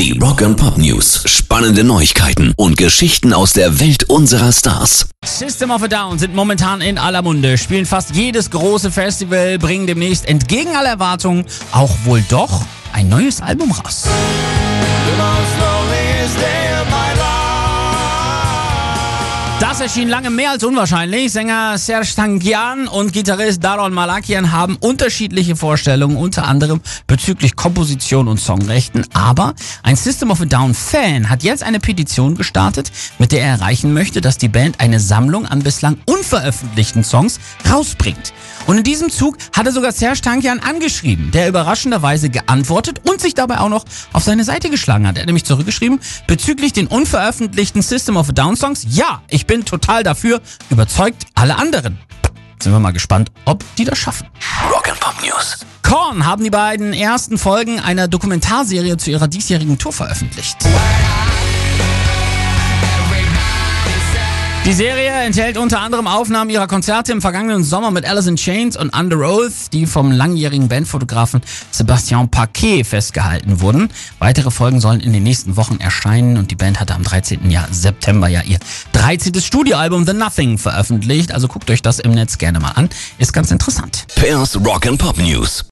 Die Rock and Pop News. Spannende Neuigkeiten und Geschichten aus der Welt unserer Stars. System of a Down sind momentan in aller Munde, spielen fast jedes große Festival, bringen demnächst entgegen aller Erwartungen auch wohl doch ein neues Album raus. Das erschien lange mehr als unwahrscheinlich. Sänger Serge Tankian und Gitarrist Daron Malakian haben unterschiedliche Vorstellungen, unter anderem bezüglich Komposition und Songrechten. Aber ein System of a Down Fan hat jetzt eine Petition gestartet, mit der er erreichen möchte, dass die Band eine Sammlung an bislang unveröffentlichten Songs rausbringt. Und in diesem Zug hat er sogar Serge Tankian angeschrieben, der überraschenderweise geantwortet und sich dabei auch noch auf seine Seite geschlagen hat. Er hat nämlich zurückgeschrieben, bezüglich den unveröffentlichten System of a Down Songs, ja, ich bin total dafür, überzeugt alle anderen. Sind wir mal gespannt, ob die das schaffen. Rock and Pop News. Korn haben die beiden ersten Folgen einer Dokumentarserie zu ihrer diesjährigen Tour veröffentlicht. Die Serie enthält unter anderem Aufnahmen ihrer Konzerte im vergangenen Sommer mit Alice in Chains und Under Oath, die vom langjährigen Bandfotografen Sebastian Paquet festgehalten wurden. Weitere Folgen sollen in den nächsten Wochen erscheinen und die Band hatte am 13. Jahr September ja ihr 13. Studioalbum The Nothing veröffentlicht. Also guckt euch das im Netz gerne mal an. Ist ganz interessant. Pairs Rock and Pop News.